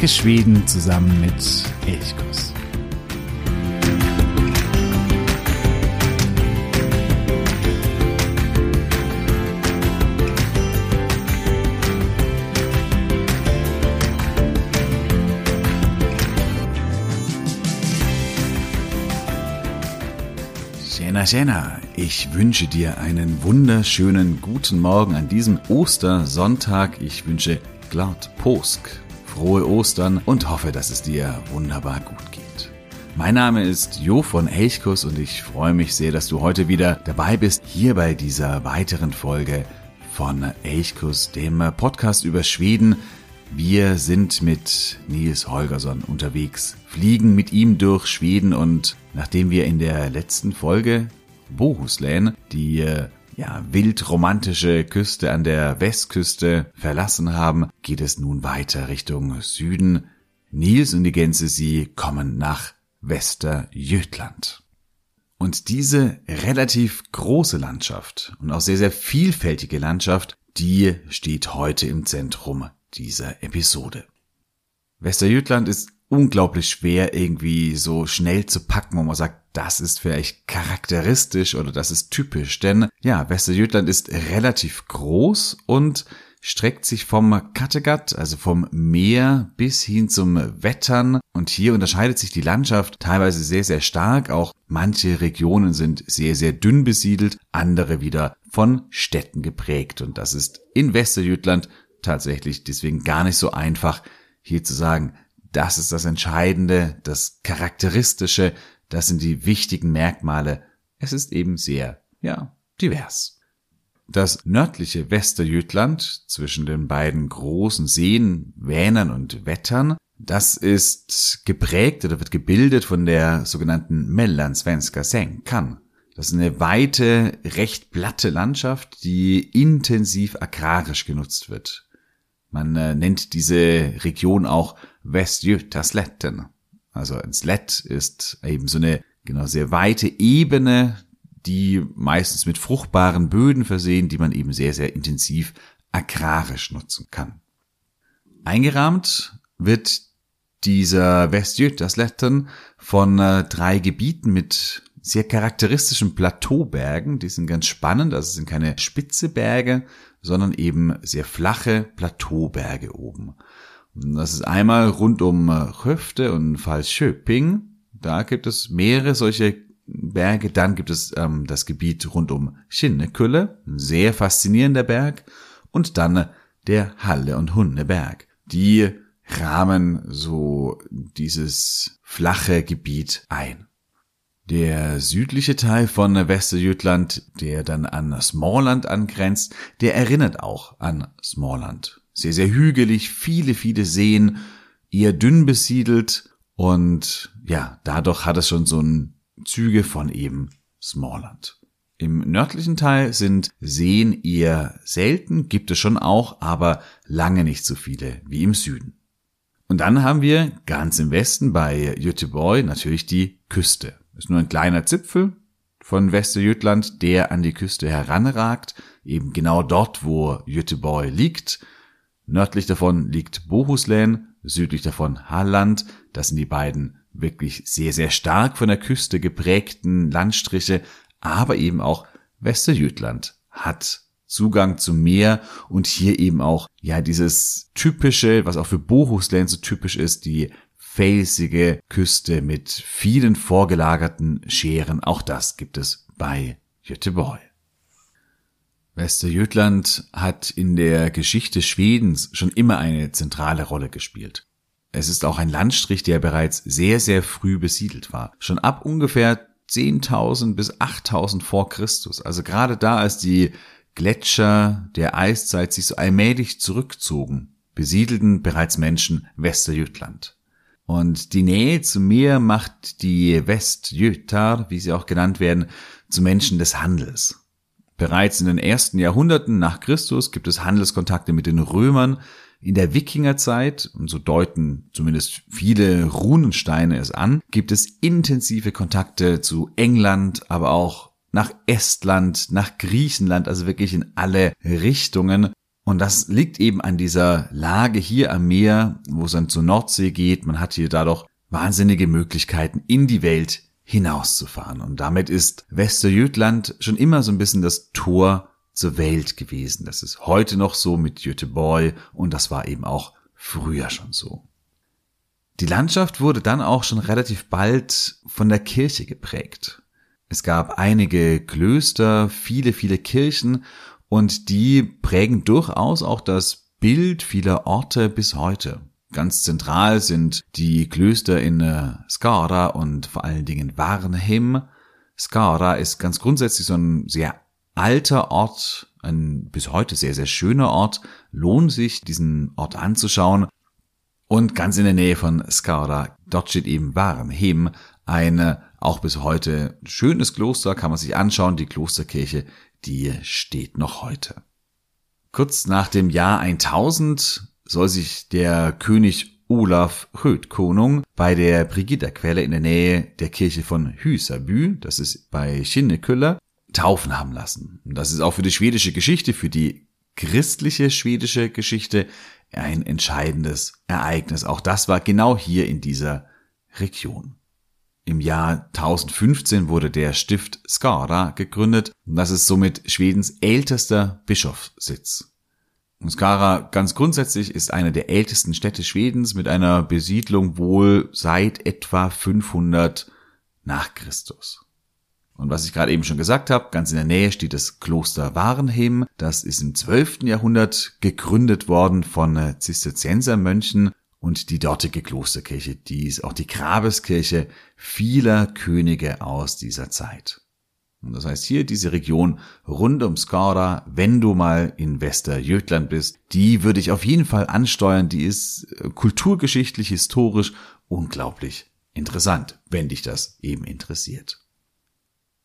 Entdecke Schweden zusammen mit Elchkuss. Tjena, tjena. Ich wünsche dir einen wunderschönen guten Morgen an diesem Ostersonntag. Ich wünsche Glad Posk, frohe Ostern und hoffe, dass es dir wunderbar gut geht. Mein Name ist Jo von Elchkus und ich freue mich sehr, dass du heute wieder dabei bist, hier bei dieser weiteren Folge von Elchkus, dem Podcast über Schweden. Wir sind mit Nils Holgersson unterwegs, fliegen mit ihm durch Schweden und nachdem wir in der letzten Folge Bohuslän, die ja, wildromantische Küste an der Westküste verlassen haben, geht es nun weiter Richtung Süden. Nils und die Gänse, sie kommen nach Westerjötland. Und diese relativ große Landschaft und auch sehr, sehr vielfältige Landschaft, die steht heute im Zentrum dieser Episode. Westerjötland ist unglaublich schwer irgendwie so schnell zu packen, wo man sagt, das ist vielleicht charakteristisch oder das ist typisch. Denn ja, Westerjötland ist relativ groß und streckt sich vom Kattegat, also vom Meer bis hin zum Wettern. Und hier unterscheidet sich die Landschaft teilweise sehr, sehr stark. Auch manche Regionen sind sehr, sehr dünn besiedelt, andere wieder von Städten geprägt. Und das ist in Westerjütland tatsächlich deswegen gar nicht so einfach, hier zu sagen, das ist das Entscheidende, das Charakteristische, das sind die wichtigen Merkmale. Es ist eben sehr, ja, divers. Das nördliche Westerjütland zwischen den beiden großen Seen Vänern und Wettern, das ist geprägt oder wird gebildet von der sogenannten Mellansvenska Senkan. Das ist eine weite, recht platte Landschaft, die intensiv agrarisch genutzt wird. Man äh, nennt diese Region auch Westjötaslätten. Also ein Slet ist eben so eine genau sehr weite Ebene, die meistens mit fruchtbaren Böden versehen, die man eben sehr, sehr intensiv agrarisch nutzen kann. Eingerahmt wird dieser Westjötaslätten von äh, drei Gebieten mit sehr charakteristischen Plateaubergen. Die sind ganz spannend, also es sind keine spitze Berge, sondern eben sehr flache Plateauberge oben. Das ist einmal rund um Höfte äh, und Falschöping. Da gibt es mehrere solche Berge. Dann gibt es ähm, das Gebiet rund um Schinnekülle, ein sehr faszinierender Berg. Und dann der Halle- und Hundeberg. Die rahmen so dieses flache Gebiet ein. Der südliche Teil von Westerjütland, der dann an Smallland angrenzt, der erinnert auch an Smallland sehr, sehr hügelig, viele, viele Seen, eher dünn besiedelt und ja, dadurch hat es schon so ein Züge von eben Smallland. Im nördlichen Teil sind Seen eher selten, gibt es schon auch, aber lange nicht so viele wie im Süden. Und dann haben wir ganz im Westen bei Göteborg natürlich die Küste. Ist nur ein kleiner Zipfel von Westerjütland, der an die Küste heranragt, eben genau dort, wo Göteborg liegt. Nördlich davon liegt Bohuslän, südlich davon Halland. Das sind die beiden wirklich sehr, sehr stark von der Küste geprägten Landstriche, aber eben auch Westerjütland hat Zugang zum Meer und hier eben auch, ja, dieses typische, was auch für Bohuslän so typisch ist, die felsige Küste mit vielen vorgelagerten Scheren. Auch das gibt es bei Göteborg. Westerjütland hat in der Geschichte Schwedens schon immer eine zentrale Rolle gespielt. Es ist auch ein Landstrich, der bereits sehr, sehr früh besiedelt war. Schon ab ungefähr 10.000 bis 8.000 vor Christus. Also gerade da, als die Gletscher der Eiszeit sich so allmählich zurückzogen, besiedelten bereits Menschen Westerjütland. Und die Nähe zum Meer macht die Westjötar, wie sie auch genannt werden, zu Menschen des Handels. Bereits in den ersten Jahrhunderten nach Christus gibt es Handelskontakte mit den Römern. In der Wikingerzeit, und so deuten zumindest viele Runensteine es an, gibt es intensive Kontakte zu England, aber auch nach Estland, nach Griechenland, also wirklich in alle Richtungen. Und das liegt eben an dieser Lage hier am Meer, wo es dann zur Nordsee geht. Man hat hier dadurch wahnsinnige Möglichkeiten, in die Welt hinauszufahren. Und damit ist Westerjötland schon immer so ein bisschen das Tor zur Welt gewesen. Das ist heute noch so mit Göteborg und das war eben auch früher schon so. Die Landschaft wurde dann auch schon relativ bald von der Kirche geprägt. Es gab einige Klöster, viele, viele Kirchen und die prägen durchaus auch das Bild vieler Orte bis heute. Ganz zentral sind die Klöster in äh, Skara und vor allen Dingen Varnhem. Skara ist ganz grundsätzlich so ein sehr alter Ort, ein bis heute sehr, sehr schöner Ort. Lohnt sich, diesen Ort anzuschauen. Und ganz in der Nähe von Skara, dort steht eben Varnhem, ein auch bis heute schönes Kloster, kann man sich anschauen. Die Klosterkirche, die steht noch heute. Kurz nach dem Jahr 1000 soll sich der König Olaf Rödkonung bei der Brigitterquelle in der Nähe der Kirche von Hüsabü, das ist bei Schinneküller, taufen haben lassen. Das ist auch für die schwedische Geschichte, für die christliche schwedische Geschichte ein entscheidendes Ereignis. Auch das war genau hier in dieser Region. Im Jahr 1015 wurde der Stift Skara gegründet und das ist somit Schwedens ältester Bischofssitz. Skara ganz grundsätzlich ist eine der ältesten Städte Schwedens mit einer Besiedlung wohl seit etwa 500 nach Christus. Und was ich gerade eben schon gesagt habe, ganz in der Nähe steht das Kloster Warenhem. Das ist im 12. Jahrhundert gegründet worden von Zisterziensermönchen und die dortige Klosterkirche, die ist auch die Grabeskirche vieler Könige aus dieser Zeit. Und das heißt hier diese Region rund um Skara, wenn du mal in Westerjötland bist, die würde ich auf jeden Fall ansteuern. Die ist äh, kulturgeschichtlich, historisch unglaublich interessant, wenn dich das eben interessiert.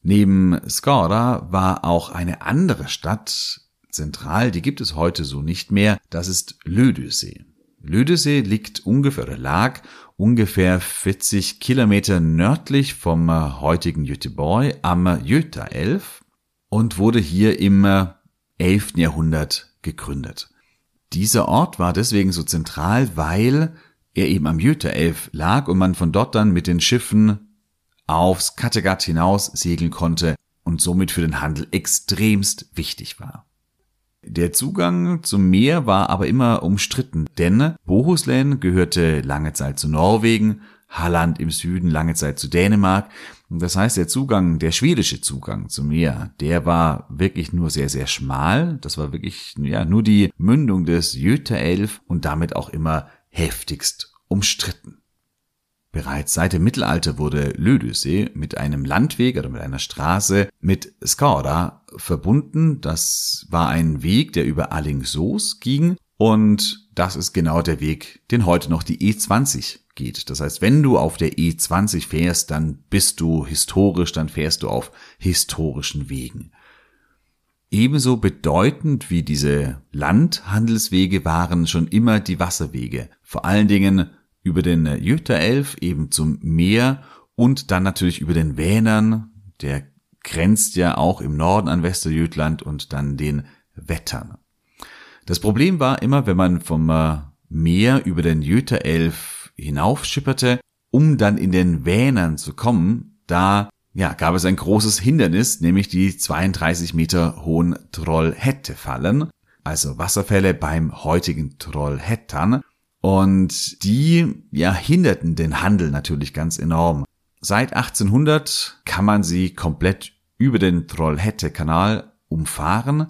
Neben Skara war auch eine andere Stadt zentral, die gibt es heute so nicht mehr, das ist Lödösee. Lödösee liegt ungefähr oder lag ungefähr 40 Kilometer nördlich vom äh, heutigen Göteborg am Götaelf und wurde hier im 11. Äh, Jahrhundert gegründet. Dieser Ort war deswegen so zentral, weil er eben am Götaelf lag und man von dort dann mit den Schiffen aufs Kattegat hinaus segeln konnte und somit für den Handel extremst wichtig war. Der Zugang zum Meer war aber immer umstritten, denn Bohuslän gehörte lange Zeit zu Norwegen, Halland im Süden lange Zeit zu Dänemark. Das heißt, der Zugang, der schwedische Zugang zum Meer, der war wirklich nur sehr, sehr schmal. Das war wirklich, ja, nur die Mündung des Jötaelf und damit auch immer heftigst umstritten. Bereits seit dem Mittelalter wurde Lödösee mit einem Landweg oder mit einer Straße mit Skara verbunden. Das war ein Weg, der über Allingsoos ging und das ist genau der Weg, den heute noch die E20 geht. Das heißt, wenn du auf der E20 fährst, dann bist du historisch, dann fährst du auf historischen Wegen. Ebenso bedeutend wie diese Landhandelswege waren schon immer die Wasserwege. Vor allen Dingen über den Jüterelf eben zum Meer und dann natürlich über den Vänern, der grenzt ja auch im Norden an Westerjütland und dann den Wettern. Das Problem war immer, wenn man vom äh, Meer über den Jüterelf hinaufschipperte, um dann in den Vänern zu kommen, da ja, gab es ein großes Hindernis, nämlich die 32 Meter hohen Trollhättefallen, also Wasserfälle beim heutigen Trollhättern. Und die ja, hinderten den Handel natürlich ganz enorm. Seit 1800 kann man sie komplett über den Trollhätte-Kanal umfahren.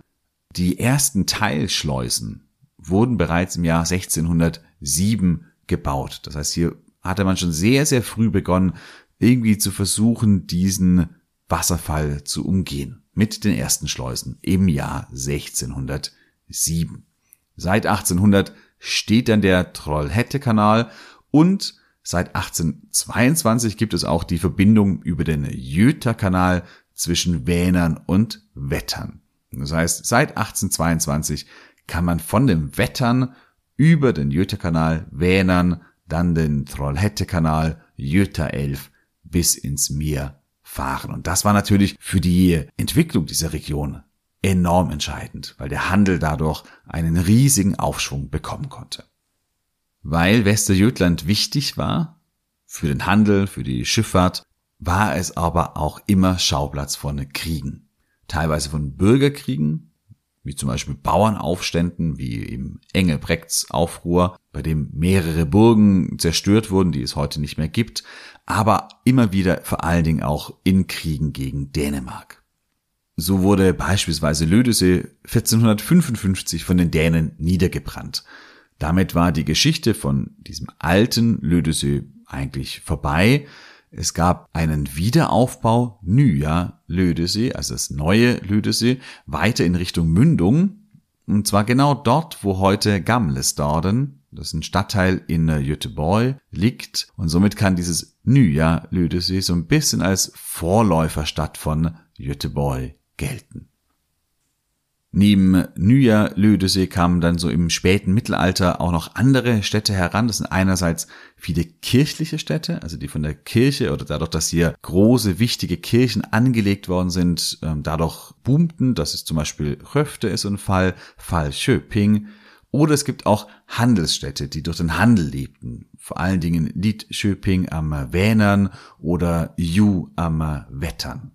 Die ersten Teilschleusen wurden bereits im Jahr 1607 gebaut. Das heißt, hier hatte man schon sehr, sehr früh begonnen, irgendwie zu versuchen, diesen Wasserfall zu umgehen. Mit den ersten Schleusen im Jahr 1607. Seit 1800 steht dann der Trollhätte-Kanal und seit 1822 gibt es auch die Verbindung über den Jöter-Kanal zwischen Vänern und Wettern. Das heißt, seit 1822 kann man von dem Wettern über den Jöter-Kanal, Vänern, dann den Trollhätte-Kanal, Jöter-Elf bis ins Meer fahren. Und das war natürlich für die Entwicklung dieser Region enorm entscheidend, weil der Handel dadurch einen riesigen Aufschwung bekommen konnte. Weil Westerjötland wichtig war für den Handel, für die Schifffahrt, war es aber auch immer Schauplatz von Kriegen. Teilweise von Bürgerkriegen, wie zum Beispiel Bauernaufständen, wie im Engelbrechts Aufruhr, bei dem mehrere Burgen zerstört wurden, die es heute nicht mehr gibt, aber immer wieder vor allen Dingen auch in Kriegen gegen Dänemark. So wurde beispielsweise Lödesee 1455 von den Dänen niedergebrannt. Damit war die Geschichte von diesem alten Lödesee eigentlich vorbei. Es gab einen Wiederaufbau Nya Lödesee, also das neue Lödesee, weiter in Richtung Mündung. Und zwar genau dort, wo heute Gamlestaden, das ist ein Stadtteil in Göteborg, liegt. Und somit kann dieses Nya Lödesee so ein bisschen als Vorläuferstadt von Göteborg gelten. Neben Nya Lödesee kamen dann so im späten Mittelalter auch noch andere Städte heran. Das sind einerseits viele kirchliche Städte, also die von der Kirche oder dadurch, dass hier große, wichtige Kirchen angelegt worden sind, ähm, dadurch boomten. Das ist zum Beispiel Röfte ist ein Fall, Fall Schöping. Oder es gibt auch Handelsstädte, die durch den Handel lebten. Vor allen Dingen Lidschöping am Vänern oder Ju am Wettern.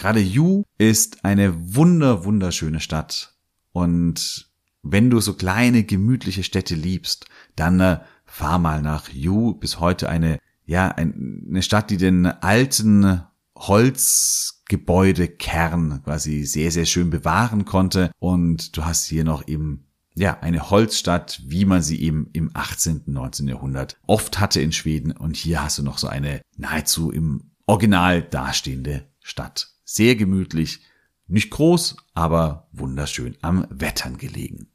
Gerade Yu ist eine wunder, wunderschöne Stadt. Und wenn du so kleine, gemütliche Städte liebst, dann äh, fahr mal nach Yu. Bis heute eine, ja, eine Stadt, die den alten Holzgebäudekern quasi sehr, sehr schön bewahren konnte. Und du hast hier noch eben ja, eine Holzstadt, wie man sie eben im 18., 19. Jahrhundert oft hatte in Schweden. Und hier hast du noch so eine nahezu im Original dastehende Stadt. Sehr gemütlich, nicht groß, aber wunderschön am Wettern gelegen.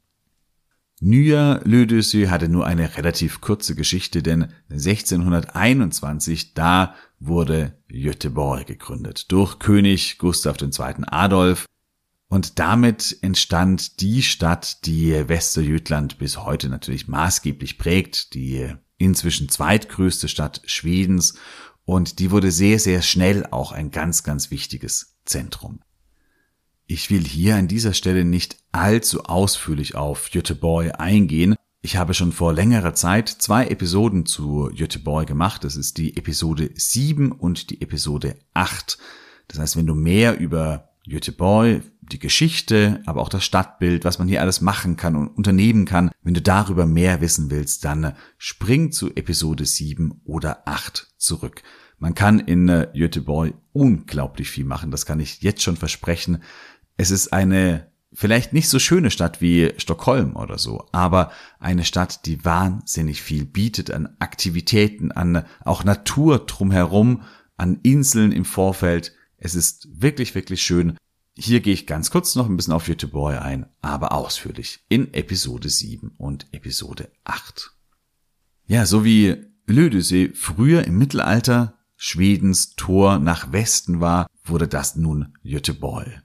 Nya Lödösö hatte nur eine relativ kurze Geschichte, denn 1621 da wurde Göteborg gegründet durch König Gustav II. Adolf und damit entstand die Stadt, die Westerjütland bis heute natürlich maßgeblich prägt, die inzwischen zweitgrößte Stadt Schwedens und die wurde sehr, sehr schnell auch ein ganz, ganz wichtiges Zentrum. Ich will hier an dieser Stelle nicht allzu ausführlich auf Göteborg eingehen. Ich habe schon vor längerer Zeit zwei Episoden zu Göteborg gemacht. Das ist die Episode 7 und die Episode 8. Das heißt, wenn du mehr über Göteborg, die Geschichte, aber auch das Stadtbild, was man hier alles machen kann und unternehmen kann. Wenn du darüber mehr wissen willst, dann spring zu Episode 7 oder 8 zurück. Man kann in äh, Göteborg unglaublich viel machen, das kann ich jetzt schon versprechen. Es ist eine vielleicht nicht so schöne Stadt wie Stockholm oder so, aber eine Stadt, die wahnsinnig viel bietet an Aktivitäten, an auch Natur drumherum, an Inseln im Vorfeld. Es ist wirklich, wirklich schön. Hier gehe ich ganz kurz noch ein bisschen auf Göteborg ein, aber ausführlich in Episode 7 und Episode 8. Ja, so wie Lödesee früher im Mittelalter Schwedens Tor nach Westen war, wurde das nun Göteborg.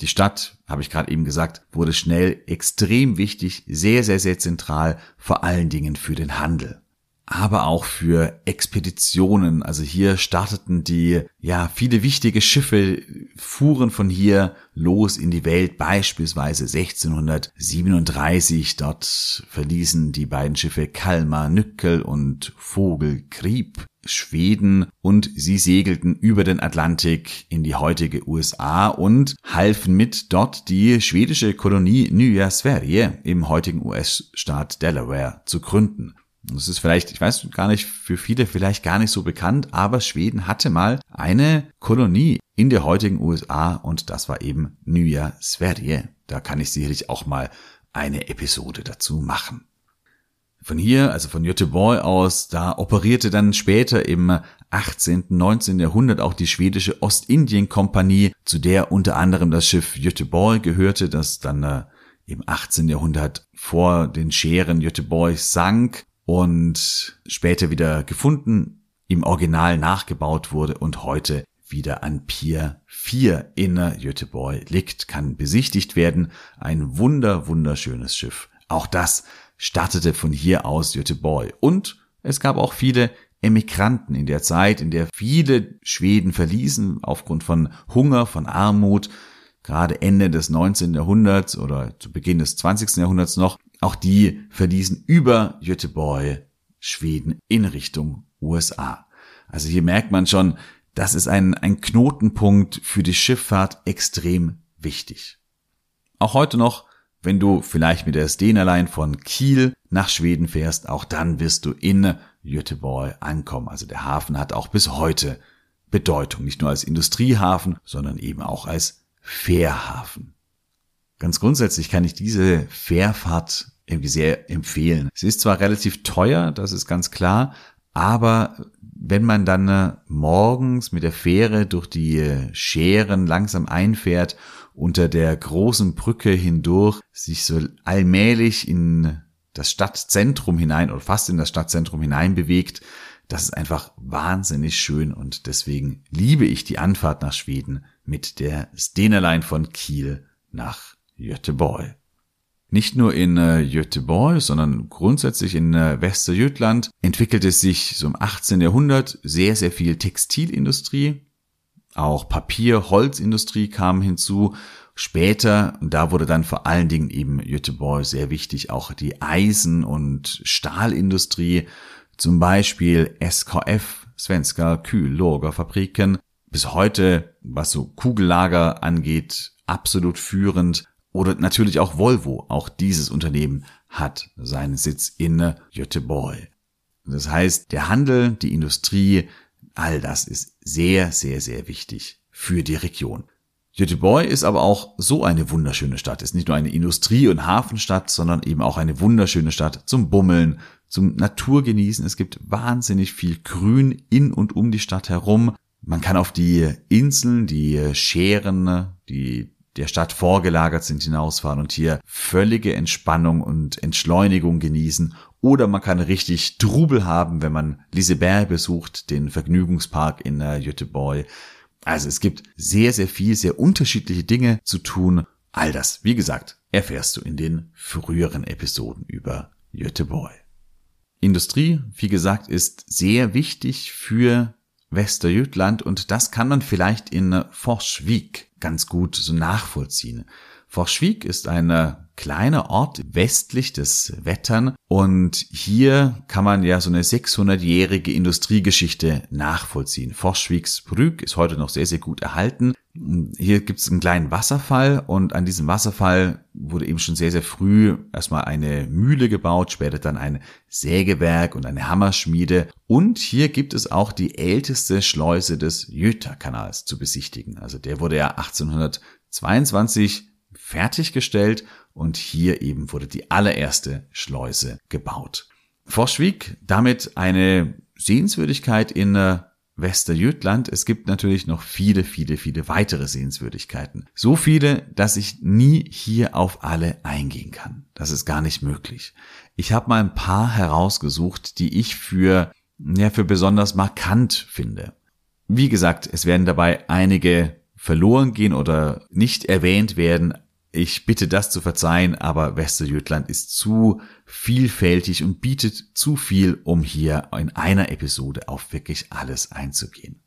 Die Stadt, habe ich gerade eben gesagt, wurde schnell extrem wichtig, sehr, sehr, sehr zentral, vor allen Dingen für den Handel aber auch für Expeditionen. Also hier starteten die, ja, viele wichtige Schiffe fuhren von hier los in die Welt, beispielsweise 1637. Dort verließen die beiden Schiffe Kalmar Nückel und Vogel Krieb Schweden und sie segelten über den Atlantik in die heutige USA und halfen mit, dort die schwedische Kolonie Nya Sverige im heutigen US-Staat Delaware zu gründen. Das ist vielleicht, ich weiß gar nicht, für viele vielleicht gar nicht so bekannt, aber Schweden hatte mal eine Kolonie in der heutigen USA und das war eben Nya Sverige. Da kann ich sicherlich auch mal eine Episode dazu machen. Von hier, also von Göteborg aus, da operierte dann später im 18., 19. Jahrhundert auch die schwedische Ostindien-Kompanie, zu der unter anderem das Schiff Göteborg gehörte, das dann äh, im 18. Jahrhundert vor den Scheren Göteborg sank und später wieder gefunden, im Original nachgebaut wurde und heute wieder an Pier 4 in Göteborg liegt, kann besichtigt werden. Ein wunder, wunderschönes Schiff. Auch das startete von hier aus Göteborg. Und es gab auch viele Emigranten in der Zeit, in der viele Schweden verließen aufgrund von Hunger, von Armut, gerade Ende des 19. Jahrhunderts oder zu Beginn des 20. Jahrhunderts noch, auch die verließen über Göteborg Schweden in Richtung USA. Also hier merkt man schon, das ist ein, ein Knotenpunkt für die Schifffahrt extrem wichtig. Auch heute noch, wenn du vielleicht mit der Stena von Kiel nach Schweden fährst, auch dann wirst du in Göteborg ankommen. Also der Hafen hat auch bis heute Bedeutung, nicht nur als Industriehafen, sondern eben auch als Fährhafen. Ganz grundsätzlich kann ich diese Fährfahrt irgendwie sehr empfehlen. Sie ist zwar relativ teuer, das ist ganz klar, aber wenn man dann äh, morgens mit der Fähre durch die äh, Scheren langsam einfährt, unter der großen Brücke hindurch, sich so allmählich in das Stadtzentrum hinein oder fast in das Stadtzentrum hinein bewegt, das ist einfach wahnsinnig schön und deswegen liebe ich die Anfahrt nach Schweden mit der Stena von Kiel nach Göteborg. Nicht nur in äh, Göteborg, sondern grundsätzlich in äh, Westerjütland entwickelte sich so im 18. Jahrhundert sehr, sehr viel Textilindustrie. Auch Papier, Holzindustrie kam hinzu. Später, und da wurde dann vor allen Dingen eben Göteborg sehr wichtig, auch die Eisen- und Stahlindustrie, zum Beispiel SKF, Svenska Kühllagerfabriken, bis heute, was so Kugellager angeht, absolut führend oder natürlich auch Volvo. Auch dieses Unternehmen hat seinen Sitz in Göteborg. Das heißt, der Handel, die Industrie, all das ist sehr, sehr, sehr wichtig für die Region. Göteborg ist aber auch so eine wunderschöne Stadt. Ist nicht nur eine Industrie- und Hafenstadt, sondern eben auch eine wunderschöne Stadt zum Bummeln, zum Naturgenießen. Es gibt wahnsinnig viel Grün in und um die Stadt herum. Man kann auf die Inseln, die Scheren, die der Stadt vorgelagert sind, hinausfahren und hier völlige Entspannung und Entschleunigung genießen. Oder man kann richtig Trubel haben, wenn man Liseberg besucht, den Vergnügungspark in äh, Göteborg. Also es gibt sehr, sehr viel, sehr unterschiedliche Dinge zu tun. All das, wie gesagt, erfährst du in den früheren Episoden über Göteborg. Industrie, wie gesagt, ist sehr wichtig für Westerjütland und das kann man vielleicht in Forschwijk ganz gut so nachvollziehen. Forschwijk ist ein kleiner Ort westlich des Wettern und hier kann man ja so eine 600-jährige Industriegeschichte nachvollziehen. Forschwiksbrück ist heute noch sehr, sehr gut erhalten. Hier gibt es einen kleinen Wasserfall und an diesem Wasserfall wurde eben schon sehr, sehr früh erstmal eine Mühle gebaut, später dann ein Sägewerk und eine Hammerschmiede. Und hier gibt es auch die älteste Schleuse des Jöta-Kanals zu besichtigen. Also der wurde ja 1822 fertiggestellt und hier eben wurde die allererste Schleuse gebaut. Forschwijk, damit eine Sehenswürdigkeit in Westerjütland. Es gibt natürlich noch viele, viele, viele weitere Sehenswürdigkeiten. So viele, dass ich nie hier auf alle eingehen kann. Das ist gar nicht möglich. Ich habe mal ein paar herausgesucht, die ich für, ja, für besonders markant finde. Wie gesagt, es werden dabei einige verloren gehen oder nicht erwähnt werden, ich bitte das zu verzeihen, aber Westerjütland ist zu vielfältig und bietet zu viel, um hier in einer Episode auf wirklich alles einzugehen.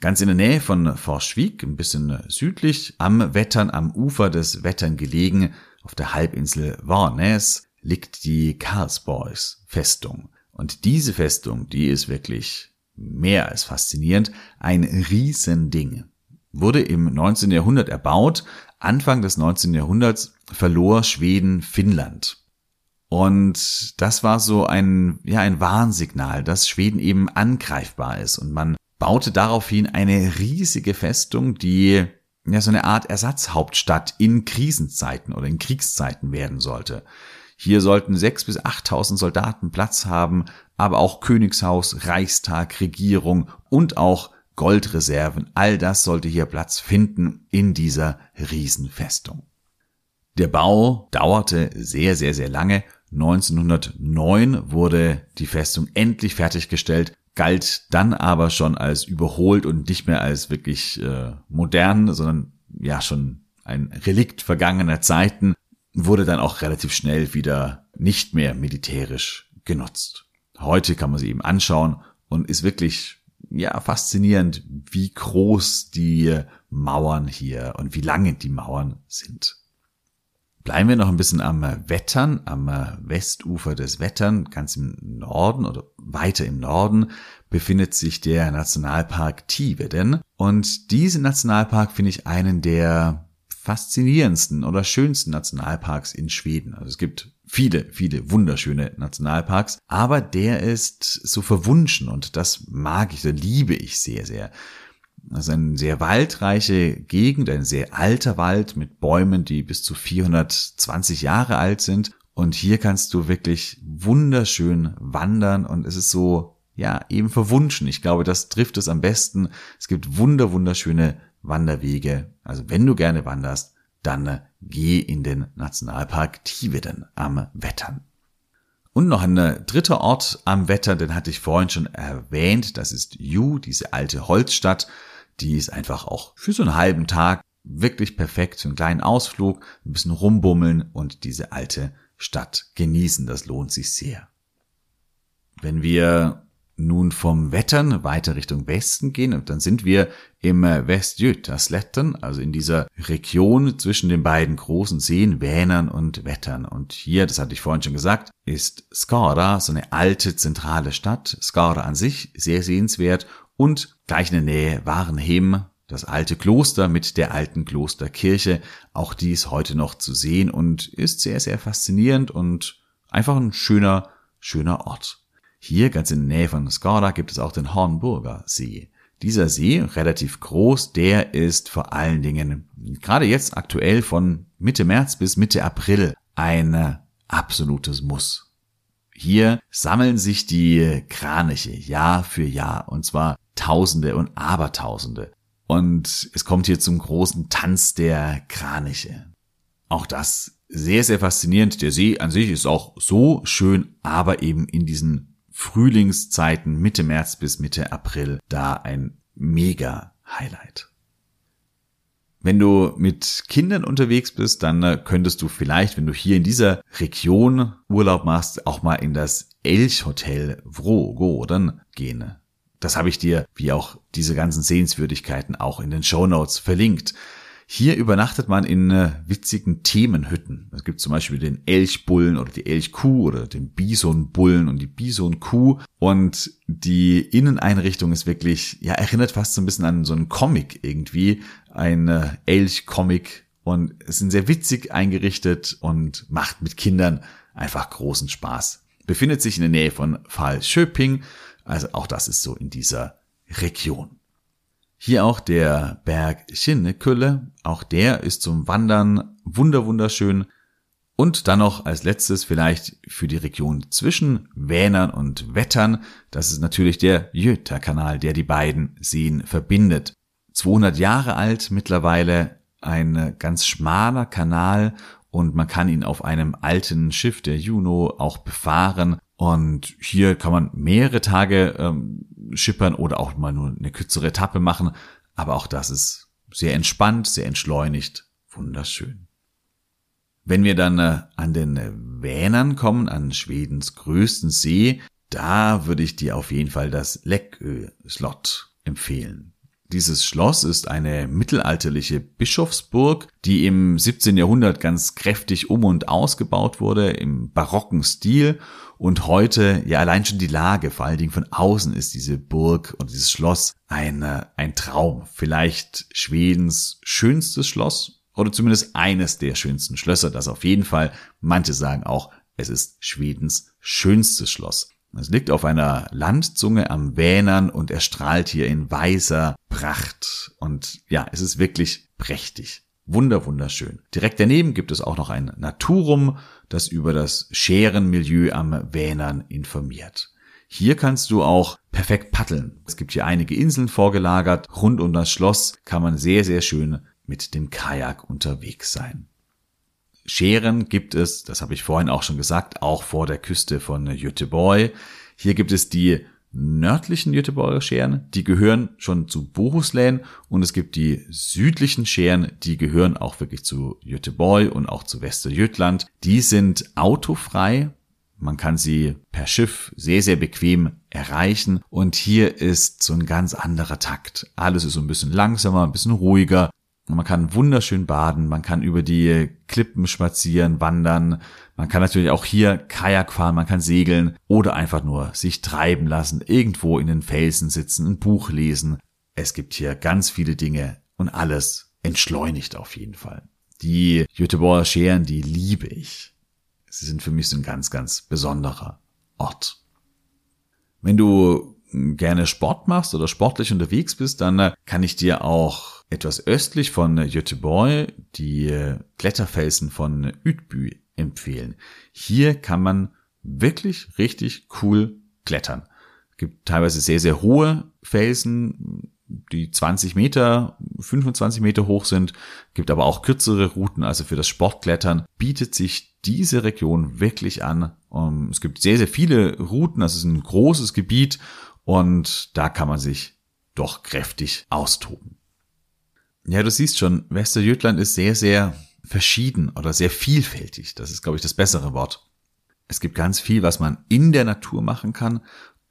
Ganz in der Nähe von Forschwiek, ein bisschen südlich, am Wettern, am Ufer des Wettern gelegen, auf der Halbinsel Varnes, liegt die Karlsborgs Festung. Und diese Festung, die ist wirklich mehr als faszinierend, ein Riesending. Wurde im 19. Jahrhundert erbaut, Anfang des 19. Jahrhunderts verlor Schweden Finnland. Und das war so ein, ja, ein Warnsignal, dass Schweden eben angreifbar ist. Und man baute daraufhin eine riesige Festung, die ja so eine Art Ersatzhauptstadt in Krisenzeiten oder in Kriegszeiten werden sollte. Hier sollten sechs bis achttausend Soldaten Platz haben, aber auch Königshaus, Reichstag, Regierung und auch Goldreserven, all das sollte hier Platz finden in dieser Riesenfestung. Der Bau dauerte sehr, sehr, sehr lange. 1909 wurde die Festung endlich fertiggestellt, galt dann aber schon als überholt und nicht mehr als wirklich äh, modern, sondern ja schon ein Relikt vergangener Zeiten, wurde dann auch relativ schnell wieder nicht mehr militärisch genutzt. Heute kann man sie eben anschauen und ist wirklich ja faszinierend, wie groß die Mauern hier und wie lange die Mauern sind. Bleiben wir noch ein bisschen am Wettern, am Westufer des Wettern, ganz im Norden oder weiter im Norden befindet sich der Nationalpark Tiveden. Und diesen Nationalpark finde ich einen der faszinierendsten oder schönsten Nationalparks in Schweden. Also es gibt viele, viele wunderschöne Nationalparks, aber der ist so verwunschen und das mag ich, das liebe ich sehr, sehr. Das ist eine sehr waldreiche Gegend, ein sehr alter Wald mit Bäumen, die bis zu 420 Jahre alt sind. Und hier kannst du wirklich wunderschön wandern und es ist so, ja, eben verwunschen. Ich glaube, das trifft es am besten. Es gibt wunder, wunderschöne Wanderwege. Also wenn du gerne wanderst, dann äh, geh in den Nationalpark Tiveden am Wettern. Und noch ein äh, dritter Ort am Wetter, den hatte ich vorhin schon erwähnt, das ist Ju, diese alte Holzstadt. Die ist einfach auch für so einen halben Tag wirklich perfekt, für einen kleinen Ausflug, ein bisschen rumbummeln und diese alte Stadt genießen. Das lohnt sich sehr. Wenn wir nun vom Wettern weiter Richtung Westen gehen und dann sind wir im Westjötasletten, also in dieser Region zwischen den beiden großen Seen Vänern und Wettern. Und hier, das hatte ich vorhin schon gesagt, ist Skara so eine alte zentrale Stadt. Skara an sich sehr sehenswert und gleich in der Nähe Warenhem, das alte Kloster mit der alten Klosterkirche. Auch die ist heute noch zu sehen und ist sehr, sehr faszinierend und einfach ein schöner, schöner Ort. Hier ganz in der Nähe von Skara gibt es auch den Hornburger See. Dieser See, relativ groß, der ist vor allen Dingen gerade jetzt aktuell von Mitte März bis Mitte April ein absolutes Muss. Hier sammeln sich die Kraniche Jahr für Jahr und zwar Tausende und Abertausende. Und es kommt hier zum großen Tanz der Kraniche. Auch das sehr, sehr faszinierend. Der See an sich ist auch so schön, aber eben in diesen Frühlingszeiten Mitte März bis Mitte April da ein mega Highlight. Wenn du mit Kindern unterwegs bist, dann äh, könntest du vielleicht, wenn du hier in dieser Region Urlaub machst, auch mal in das Elchhotel Vrogoden gehen. Das habe ich dir, wie auch diese ganzen Sehenswürdigkeiten, auch in den Show Notes verlinkt. Hier übernachtet man in äh, witzigen Themenhütten. Es gibt zum Beispiel den Elchbullen oder die Elchkuh oder den Bisonbullen und die Bisonkuh. Und die Inneneinrichtung ist wirklich, ja, erinnert fast so ein bisschen an so einen Comic irgendwie. Ein äh, Elch-Comic. Und es sind sehr witzig eingerichtet und macht mit Kindern einfach großen Spaß. Befindet sich in der Nähe von Falschöping. Also auch das ist so in dieser Region. Hier auch der Berg Schinnekülle. Auch der ist zum Wandern wunder wunderschön. Und dann noch als letztes vielleicht für die Region zwischen Vänern und Wettern. Das ist natürlich der Jöta-Kanal, der die beiden Seen verbindet. 200 Jahre alt mittlerweile, ein ganz schmaler Kanal und man kann ihn auf einem alten Schiff der Juno auch befahren. Und hier kann man mehrere Tage ähm, schippern oder auch mal nur eine kürzere Etappe machen. Aber auch das ist sehr entspannt, sehr entschleunigt, wunderschön. Wenn wir dann äh, an den Vänern kommen, an Schwedens größten See, da würde ich dir auf jeden Fall das Läckö-Slott empfehlen. Dieses Schloss ist eine mittelalterliche Bischofsburg, die im 17. Jahrhundert ganz kräftig um und ausgebaut wurde im barocken Stil und heute ja allein schon die Lage, vor allen Dingen von außen ist diese Burg und dieses Schloss ein, ein Traum. Vielleicht Schwedens schönstes Schloss oder zumindest eines der schönsten Schlösser, das auf jeden Fall. Manche sagen auch, es ist Schwedens schönstes Schloss. Es liegt auf einer Landzunge am Vänern und er strahlt hier in weißer Pracht. Und ja, es ist wirklich prächtig. Wunder, wunderschön. Direkt daneben gibt es auch noch ein Naturum, das über das Scherenmilieu am Vänern informiert. Hier kannst du auch perfekt paddeln. Es gibt hier einige Inseln vorgelagert. Rund um das Schloss kann man sehr, sehr schön mit dem Kajak unterwegs sein. Scheren gibt es, das habe ich vorhin auch schon gesagt, auch vor der Küste von Göteborg. Hier gibt es die nördlichen Göteborger Scheren, die gehören schon zu Bohuslän und es gibt die südlichen Scheren, die gehören auch wirklich zu Göteborg und auch zu Västergötland. Die sind autofrei. Man kann sie per Schiff sehr, sehr bequem erreichen. Und hier ist so ein ganz anderer Takt. Alles ist so ein bisschen langsamer, ein bisschen ruhiger. Man kann wunderschön baden, man kann über die Klippen spazieren, wandern, man kann natürlich auch hier Kajak fahren, man kann segeln oder einfach nur sich treiben lassen, irgendwo in den Felsen sitzen, ein Buch lesen. Es gibt hier ganz viele Dinge und alles entschleunigt auf jeden Fall. Die Göteborger Scheren, die liebe ich. Sie sind für mich so ein ganz, ganz besonderer Ort. Wenn du gerne Sport machst oder sportlich unterwegs bist, dann kann ich dir auch etwas östlich von Göteborg die äh, Kletterfelsen von Utby empfehlen. Hier kann man wirklich richtig cool klettern. Es gibt teilweise sehr, sehr hohe Felsen, die 20 Meter, 25 Meter hoch sind, gibt aber auch kürzere Routen, also für das Sportklettern bietet sich diese Region wirklich an. Ähm, es gibt sehr, sehr viele Routen, es ist ein großes Gebiet und da kann man sich doch kräftig austoben. Ja, du siehst schon, Westerjütland ist sehr, sehr verschieden oder sehr vielfältig. Das ist, glaube ich, das bessere Wort. Es gibt ganz viel, was man in der Natur machen kann.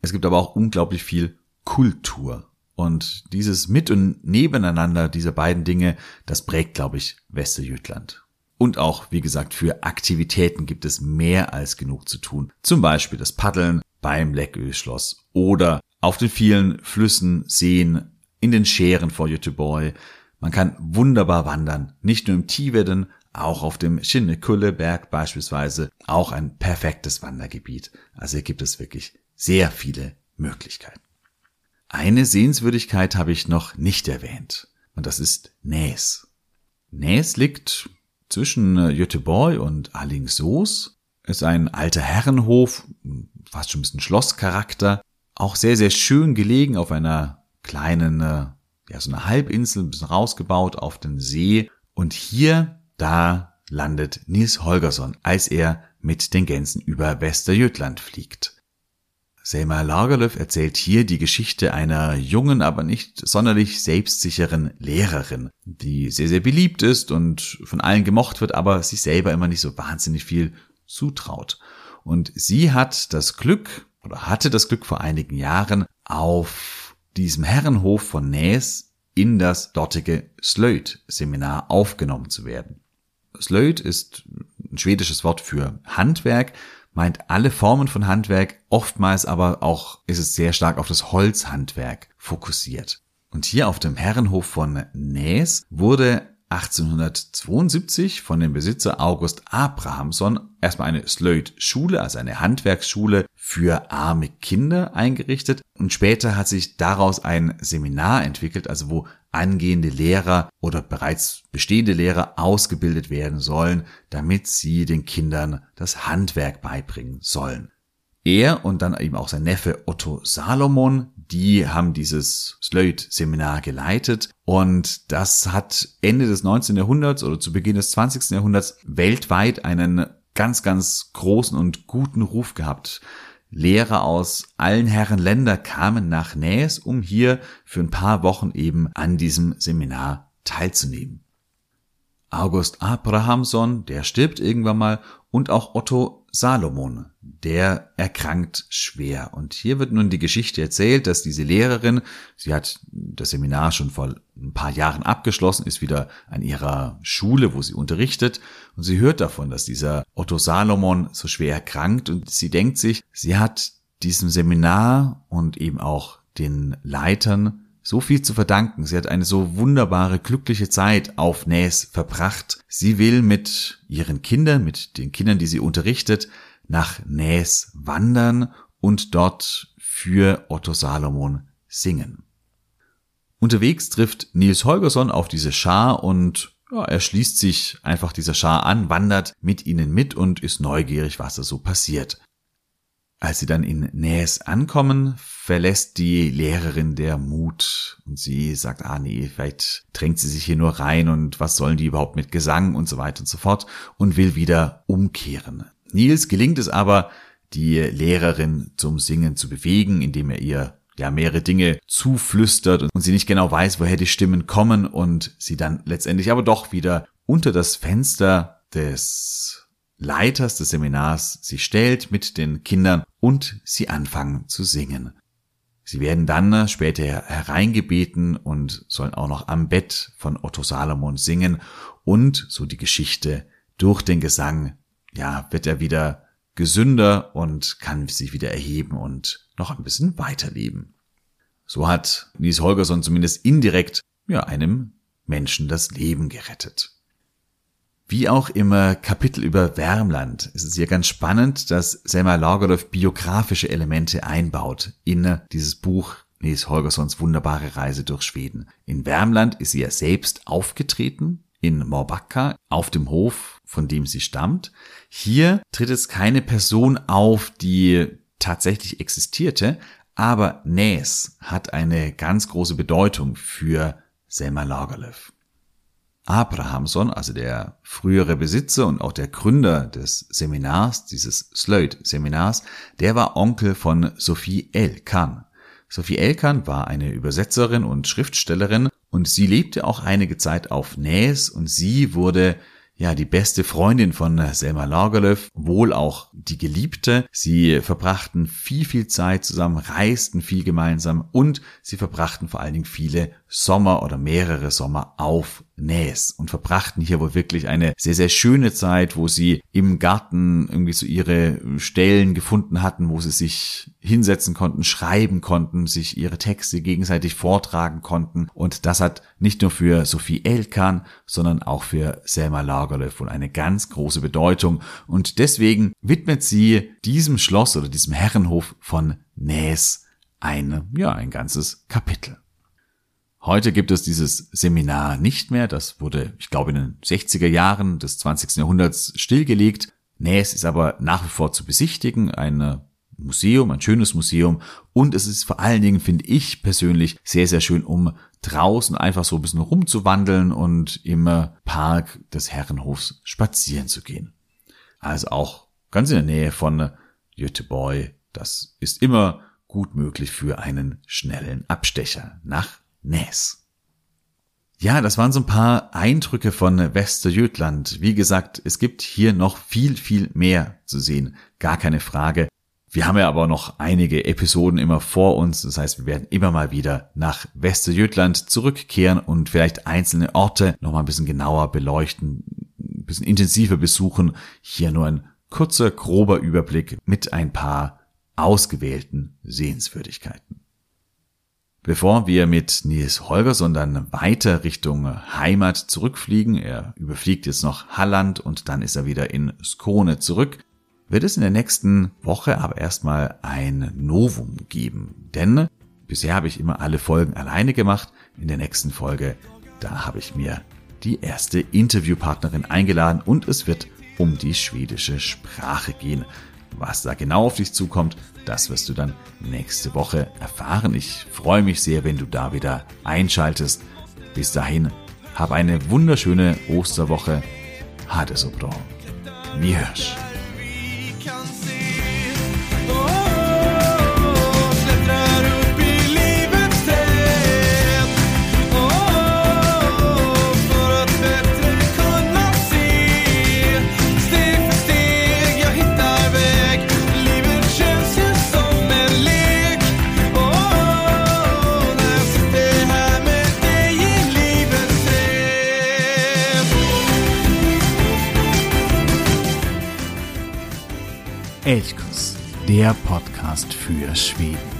Es gibt aber auch unglaublich viel Kultur. Und dieses Mit- und Nebeneinander dieser beiden Dinge, das prägt, glaube ich, Westerjütland. Und auch, wie gesagt, für Aktivitäten gibt es mehr als genug zu tun. Zum Beispiel das Paddeln beim Leckölschloss oder auf den vielen Flüssen, Seen, in den Scheren vor Göteborg. Man kann wunderbar wandern, nicht nur im Tiveden, auch auf dem Schinnekulle-Berg beispielsweise, auch ein perfektes Wandergebiet. Also hier gibt es wirklich sehr viele Möglichkeiten. Eine Sehenswürdigkeit habe ich noch nicht erwähnt. Und das ist Näs. Näs liegt zwischen Göteborg und Allingsås. Ist ein alter Herrenhof, fast schon ein bisschen Schlosscharakter. Auch sehr, sehr schön gelegen auf einer kleinen, äh, ja, so eine Halbinsel, ein bisschen rausgebaut auf den See. Und hier, da landet Nils Holgersson, als er mit den Gänsen über Westerjötland fliegt. Selma Lagerlöf erzählt hier die Geschichte einer jungen, aber nicht sonderlich selbstsicheren Lehrerin, die sehr, sehr beliebt ist und von allen gemocht wird, aber sich selber immer nicht so wahnsinnig viel zutraut. Und sie hat das Glück, oder hatte das Glück vor einigen Jahren, auf diesem Herrenhof von Näs in das dortige Slöjd-Seminar aufgenommen zu werden. Slöjd ist ein schwedisches Wort für Handwerk, meint alle Formen von Handwerk, oftmals aber auch ist es sehr stark auf das Holzhandwerk fokussiert. Und hier auf dem Herrenhof von Näs wurde 1872 von dem Besitzer August Abrahamson erstmal eine Slöjd-Schule, also eine Handwerksschule für arme Kinder eingerichtet und später hat sich daraus ein Seminar entwickelt, also wo angehende Lehrer oder bereits bestehende Lehrer ausgebildet werden sollen, damit sie den Kindern das Handwerk beibringen sollen. Er und dann eben auch sein Neffe Otto Salomon, die haben dieses Slöjd-Seminar geleitet und das hat Ende des 19. Jahrhunderts oder zu Beginn des 20. Jahrhunderts weltweit einen ganz, ganz großen und guten Ruf gehabt. Lehrer aus allen Herren Länder kamen nach Näs, um hier für ein paar Wochen eben an diesem Seminar teilzunehmen. August Abrahamson, der stirbt irgendwann mal, und auch Otto Salomon, der erkrankt schwer. Und hier wird nun die Geschichte erzählt, dass diese Lehrerin, sie hat das Seminar schon vor ein paar Jahren abgeschlossen, ist wieder an ihrer Schule, wo sie unterrichtet, und sie hört davon, dass dieser Otto Salomon so schwer erkrankt, und sie denkt sich, sie hat diesem Seminar und eben auch den Leitern so viel zu verdanken. Sie hat eine so wunderbare, glückliche Zeit auf Näs verbracht. Sie will mit ihren Kindern, mit den Kindern, die sie unterrichtet, nach Näs wandern und dort für Otto Salomon singen. Unterwegs trifft Nils Holgersson auf diese Schar und ja, er schließt sich einfach dieser Schar an, wandert mit ihnen mit und ist neugierig, was da so passiert. Als sie dann in Näs ankommen, verlässt die Lehrerin der Mut und sie sagt, ah nee, vielleicht drängt sie sich hier nur rein und was sollen die überhaupt mit Gesang und so weiter und so fort und will wieder umkehren. Nils gelingt es aber, die Lehrerin zum Singen zu bewegen, indem er ihr ja mehrere Dinge zuflüstert und sie nicht genau weiß, woher die Stimmen kommen und sie dann letztendlich aber doch wieder unter das Fenster des Leiters des Seminars sich stellt mit den Kindern und sie anfangen zu singen. Sie werden dann später hereingebeten und sollen auch noch am Bett von Otto Salomon singen und so die Geschichte durch den Gesang, ja, wird er wieder gesünder und kann sich wieder erheben und noch ein bisschen weiterleben. So hat Nies Holgersson zumindest indirekt ja einem Menschen das Leben gerettet. Wie auch immer Kapitel über Wärmland ist es hier ganz spannend, dass Selma Lagerlöf biografische Elemente einbaut in dieses Buch Nies Holgerssons wunderbare Reise durch Schweden. In Wärmland ist sie ja selbst aufgetreten, in Morbacka, auf dem Hof, von dem sie stammt. Hier tritt es keine Person auf, die tatsächlich existierte, aber Näs hat eine ganz große Bedeutung für Selma Lagerlöf. Abrahamson, also der frühere Besitzer und auch der Gründer des Seminars, dieses Slöjd-Seminars, der war Onkel von Sophie Elkan. Sophie Elkan war eine Übersetzerin und Schriftstellerin und sie lebte auch einige Zeit auf Näs und sie wurde ja, die beste Freundin von Selma Lagerlöf, wohl auch die Geliebte. Sie verbrachten viel, viel Zeit zusammen, reisten viel gemeinsam und sie verbrachten vor allen Dingen viele Sommer oder mehrere Sommer auf Näs und verbrachten hier wohl wirklich eine sehr, sehr schöne Zeit, wo sie im Garten irgendwie so ihre Stellen gefunden hatten, wo sie sich hinsetzen konnten, schreiben konnten, sich ihre Texte gegenseitig vortragen konnten. Und das hat nicht nur für Sophie Elkan, sondern auch für Selma Lagerlöf wohl eine ganz große Bedeutung. Und deswegen widmet sie diesem Schloss oder diesem Herrenhof von Näs ein, ja, ein ganzes Kapitel. Heute gibt es dieses Seminar nicht mehr. Das wurde, ich glaube, in den 60er Jahren des 20. Jahrhunderts stillgelegt. Näs ist aber nach wie vor zu besichtigen. Ein Museum, ein schönes Museum. Und es ist vor allen Dingen, finde ich persönlich, sehr, sehr schön, um draußen einfach so ein bisschen rumzuwandeln und im Park des Herrenhofs spazieren zu gehen. Also auch ganz in der Nähe von Göteborg. Das ist immer gut möglich für einen schnellen Abstecher nach Näs. Ja, das waren so ein paar Eindrücke von Westerjötland. Wie gesagt, es gibt hier noch viel, viel mehr zu sehen. Gar keine Frage. Wir haben ja aber noch einige Episoden immer vor uns. Das heißt, wir werden immer mal wieder nach Westerjötland zurückkehren und vielleicht einzelne Orte noch mal ein bisschen genauer beleuchten, ein bisschen intensiver besuchen. Hier nur ein kurzer, grober Überblick mit ein paar ausgewählten Sehenswürdigkeiten. Bevor wir mit Nils Holgersson dann weiter Richtung Heimat zurückfliegen, er überfliegt jetzt noch Halland und dann ist er wieder in Skone zurück, wird es in der nächsten Woche aber erstmal ein Novum geben. Denn bisher habe ich immer alle Folgen alleine gemacht. In der nächsten Folge, da habe ich mir die erste Interviewpartnerin eingeladen und es wird um die schwedische Sprache gehen. Was da genau auf dich zukommt, das wirst du dann nächste Woche erfahren. Ich freue mich sehr, wenn du da wieder einschaltest. Bis dahin, hab eine wunderschöne Osterwoche. Hade so fyres vi